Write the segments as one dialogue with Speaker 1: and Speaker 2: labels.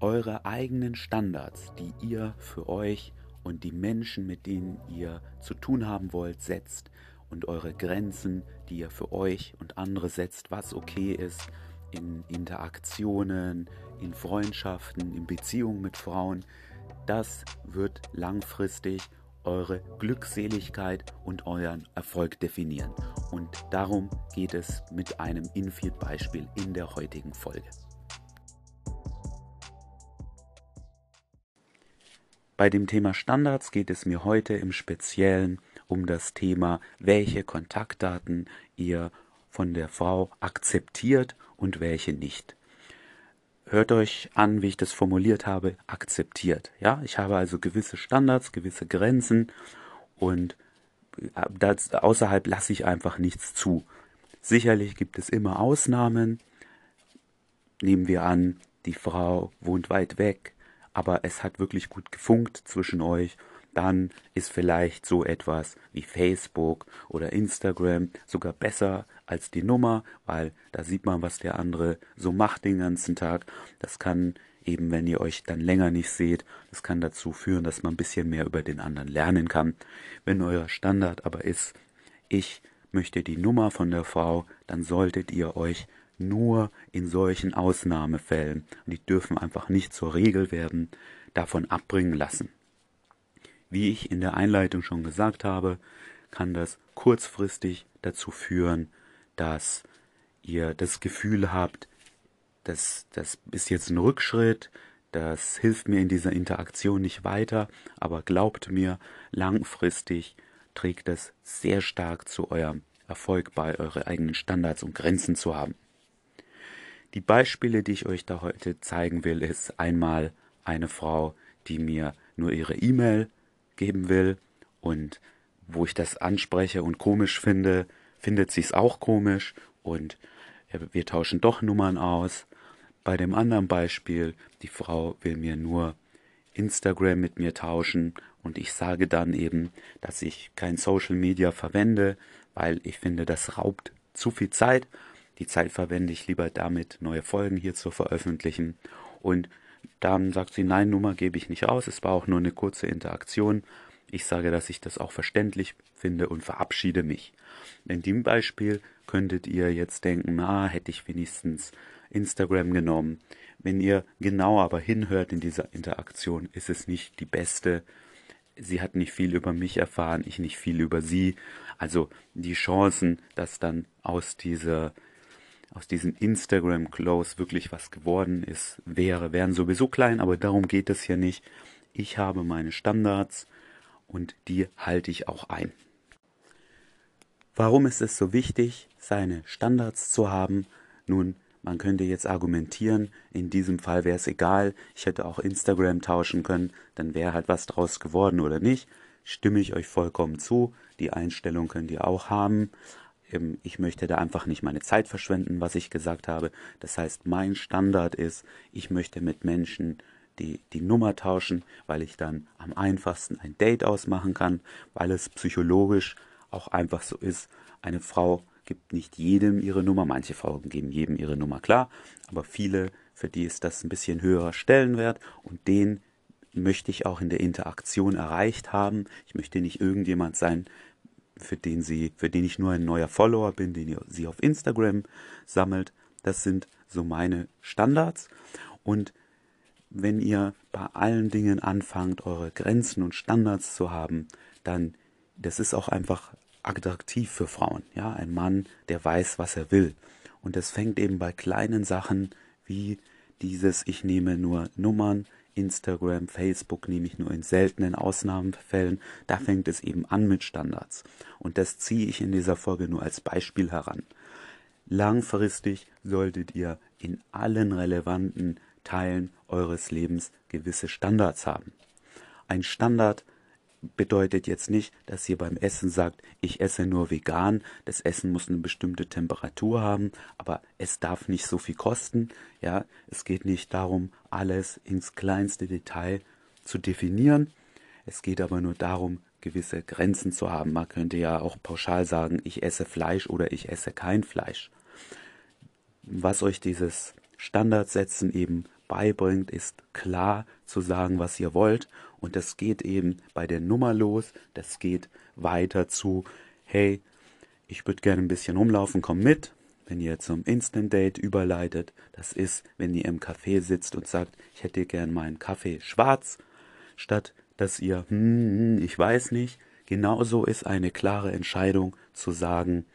Speaker 1: eure eigenen Standards, die ihr für euch und die Menschen, mit denen ihr zu tun haben wollt, setzt und eure Grenzen, die ihr für euch und andere setzt, was okay ist in Interaktionen, in Freundschaften, in Beziehungen mit Frauen, das wird langfristig eure Glückseligkeit und euren Erfolg definieren. Und darum geht es mit einem Infield-Beispiel in der heutigen Folge. Bei dem Thema Standards geht es mir heute im Speziellen um das Thema, welche Kontaktdaten ihr von der Frau akzeptiert und welche nicht. Hört euch an, wie ich das formuliert habe, akzeptiert. Ja, ich habe also gewisse Standards, gewisse Grenzen und äh, das, außerhalb lasse ich einfach nichts zu. Sicherlich gibt es immer Ausnahmen. Nehmen wir an, die Frau wohnt weit weg, aber es hat wirklich gut gefunkt zwischen euch dann ist vielleicht so etwas wie Facebook oder Instagram sogar besser als die Nummer, weil da sieht man, was der andere so macht den ganzen Tag. Das kann eben, wenn ihr euch dann länger nicht seht, das kann dazu führen, dass man ein bisschen mehr über den anderen lernen kann. Wenn euer Standard aber ist, ich möchte die Nummer von der Frau, dann solltet ihr euch nur in solchen Ausnahmefällen, und die dürfen einfach nicht zur Regel werden, davon abbringen lassen. Wie ich in der Einleitung schon gesagt habe, kann das kurzfristig dazu führen, dass ihr das Gefühl habt, dass das ist jetzt ein Rückschritt, das hilft mir in dieser Interaktion nicht weiter, aber glaubt mir, langfristig trägt das sehr stark zu eurem Erfolg bei, eure eigenen Standards und Grenzen zu haben. Die Beispiele, die ich euch da heute zeigen will, ist einmal eine Frau, die mir nur ihre E-Mail geben will und wo ich das anspreche und komisch finde, findet sie es auch komisch und wir tauschen doch Nummern aus. Bei dem anderen Beispiel, die Frau will mir nur Instagram mit mir tauschen und ich sage dann eben, dass ich kein Social Media verwende, weil ich finde, das raubt zu viel Zeit. Die Zeit verwende ich lieber damit, neue Folgen hier zu veröffentlichen. Und dann sagt sie, nein, Nummer gebe ich nicht aus. Es war auch nur eine kurze Interaktion. Ich sage, dass ich das auch verständlich finde und verabschiede mich. In dem Beispiel könntet ihr jetzt denken, na, hätte ich wenigstens Instagram genommen. Wenn ihr genau aber hinhört in dieser Interaktion, ist es nicht die beste. Sie hat nicht viel über mich erfahren, ich nicht viel über sie. Also die Chancen, dass dann aus dieser aus diesem Instagram Close wirklich was geworden ist, wäre, wären sowieso klein, aber darum geht es hier nicht. Ich habe meine Standards und die halte ich auch ein. Warum ist es so wichtig, seine Standards zu haben? Nun, man könnte jetzt argumentieren, in diesem Fall wäre es egal, ich hätte auch Instagram tauschen können, dann wäre halt was draus geworden oder nicht. Stimme ich euch vollkommen zu, die Einstellung könnt ihr auch haben. Ähm, ich möchte da einfach nicht meine Zeit verschwenden, was ich gesagt habe. Das heißt, mein Standard ist, ich möchte mit Menschen die, die Nummer tauschen, weil ich dann am einfachsten ein Date ausmachen kann, weil es psychologisch auch einfach so ist. Eine Frau gibt nicht jedem ihre Nummer, manche Frauen geben jedem ihre Nummer, klar, aber viele, für die ist das ein bisschen höherer Stellenwert und den möchte ich auch in der Interaktion erreicht haben. Ich möchte nicht irgendjemand sein, für den sie, für den ich nur ein neuer Follower bin, den ihr, sie auf Instagram sammelt. Das sind so meine Standards. Und wenn ihr bei allen Dingen anfangt, eure Grenzen und Standards zu haben, dann das ist auch einfach attraktiv für Frauen. Ja, ein Mann, der weiß, was er will. Und das fängt eben bei kleinen Sachen wie dieses, ich nehme nur Nummern, Instagram, Facebook nehme ich nur in seltenen Ausnahmefällen. Da fängt es eben an mit Standards. Und das ziehe ich in dieser Folge nur als Beispiel heran. Langfristig solltet ihr in allen relevanten Teilen eures Lebens gewisse Standards haben. Ein Standard bedeutet jetzt nicht, dass ihr beim Essen sagt, ich esse nur vegan, das Essen muss eine bestimmte Temperatur haben, aber es darf nicht so viel kosten. Ja, es geht nicht darum, alles ins kleinste Detail zu definieren. Es geht aber nur darum, gewisse Grenzen zu haben. Man könnte ja auch pauschal sagen, ich esse Fleisch oder ich esse kein Fleisch. Was euch dieses Standardsetzen eben beibringt, ist klar zu sagen, was ihr wollt. Und das geht eben bei der Nummer los. Das geht weiter zu, hey, ich würde gerne ein bisschen rumlaufen, komm mit. Wenn ihr zum Instant Date überleitet, das ist, wenn ihr im Café sitzt und sagt, ich hätte gern meinen Kaffee schwarz, statt dass ihr, hm, hm, ich weiß nicht. Genauso ist eine klare Entscheidung zu sagen,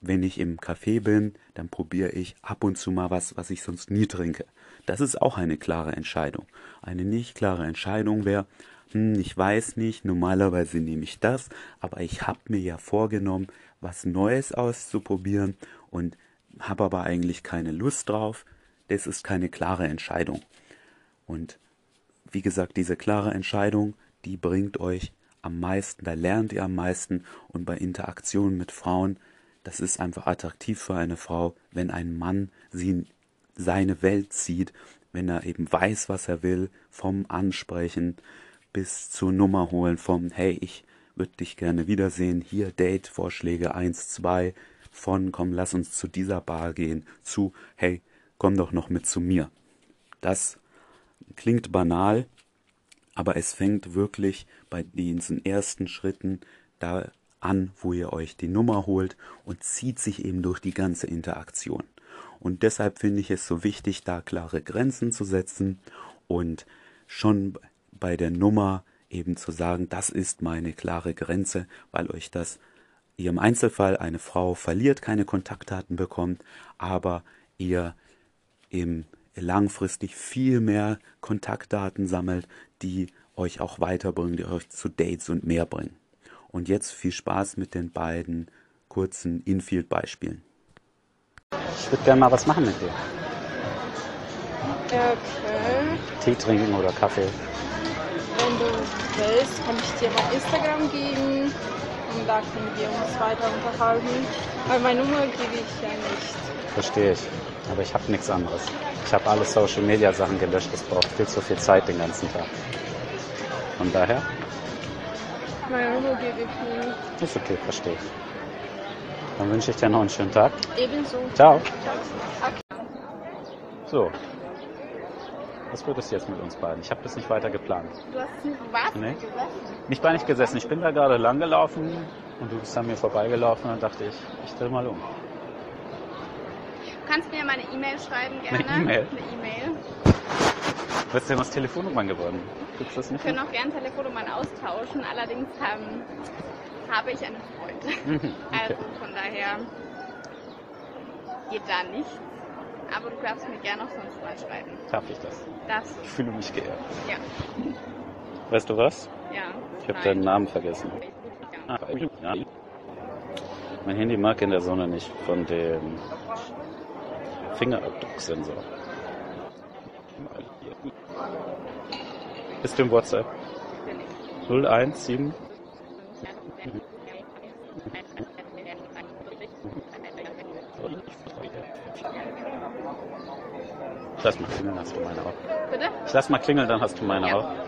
Speaker 1: wenn ich im Café bin, dann probiere ich ab und zu mal was, was ich sonst nie trinke. Das ist auch eine klare Entscheidung. Eine nicht klare Entscheidung wäre, hm, ich weiß nicht, normalerweise nehme ich das, aber ich habe mir ja vorgenommen, was Neues auszuprobieren und habe aber eigentlich keine Lust drauf. Das ist keine klare Entscheidung. Und wie gesagt, diese klare Entscheidung, die bringt euch am meisten, da lernt ihr am meisten und bei Interaktionen mit Frauen das ist einfach attraktiv für eine Frau, wenn ein Mann sie in seine Welt zieht, wenn er eben weiß, was er will, vom Ansprechen bis zur Nummer holen, vom Hey, ich würde dich gerne wiedersehen, hier Date-Vorschläge 1, 2, von komm, lass uns zu dieser Bar gehen, zu Hey, komm doch noch mit zu mir. Das klingt banal, aber es fängt wirklich bei diesen ersten Schritten da an, wo ihr euch die Nummer holt und zieht sich eben durch die ganze Interaktion. Und deshalb finde ich es so wichtig, da klare Grenzen zu setzen und schon bei der Nummer eben zu sagen, das ist meine klare Grenze, weil euch das ihr im Einzelfall eine Frau verliert, keine Kontaktdaten bekommt, aber ihr im langfristig viel mehr Kontaktdaten sammelt, die euch auch weiterbringen, die euch zu Dates und mehr bringen. Und jetzt viel Spaß mit den beiden kurzen Infield-Beispielen. Ich würde gerne mal was machen mit dir.
Speaker 2: Okay.
Speaker 1: Tee trinken oder Kaffee.
Speaker 2: Wenn du willst, kann ich dir mein Instagram geben und da können wir uns weiter unterhalten. Weil meine Nummer gebe ich ja nicht.
Speaker 1: Verstehe ich. Aber ich habe nichts anderes. Ich habe alle Social Media Sachen gelöscht. Das braucht viel zu viel Zeit den ganzen Tag. Von daher
Speaker 2: meine gebe ich nicht.
Speaker 1: Ist okay, verstehe ich. Dann wünsche ich dir noch einen schönen Tag.
Speaker 2: Ebenso.
Speaker 1: Ciao. So. Was wird es jetzt mit uns beiden? Ich habe das nicht weiter geplant.
Speaker 2: Du hast nicht was
Speaker 1: Nee.
Speaker 2: gegessen?
Speaker 1: Ich war nicht gesessen. Ich bin da gerade lang gelaufen und du bist an mir vorbeigelaufen und dachte ich, ich drehe mal um.
Speaker 2: Du kannst mir meine E-Mail schreiben gerne.
Speaker 1: Eine E-Mail?
Speaker 2: Eine E-Mail.
Speaker 1: Was ist denn aus Telefonnummern geworden? Gibt's das
Speaker 2: Wir
Speaker 1: nicht?
Speaker 2: können
Speaker 1: mehr?
Speaker 2: auch gerne Telefonnummern austauschen. Allerdings ähm, habe ich einen Freund.
Speaker 1: Mhm,
Speaker 2: Also
Speaker 1: okay.
Speaker 2: von daher geht da nichts. Aber du darfst mir gerne auch sonst mal schreiben.
Speaker 1: Darf ich das?
Speaker 2: Das,
Speaker 1: Ich fühle mich geehrt.
Speaker 2: ja.
Speaker 1: Weißt du was?
Speaker 2: Ja.
Speaker 1: Ich habe deinen Namen vergessen.
Speaker 2: Ja.
Speaker 1: Ah, ja. Mein Handy mag in der Sonne nicht von dem Fingerabdrucksensor. Bist du im WhatsApp? 017 Ich lass mal klingeln, hast du meine auch.
Speaker 2: Bitte?
Speaker 1: Ich lass mal klingeln, dann hast du meine
Speaker 2: Ja.
Speaker 1: auch.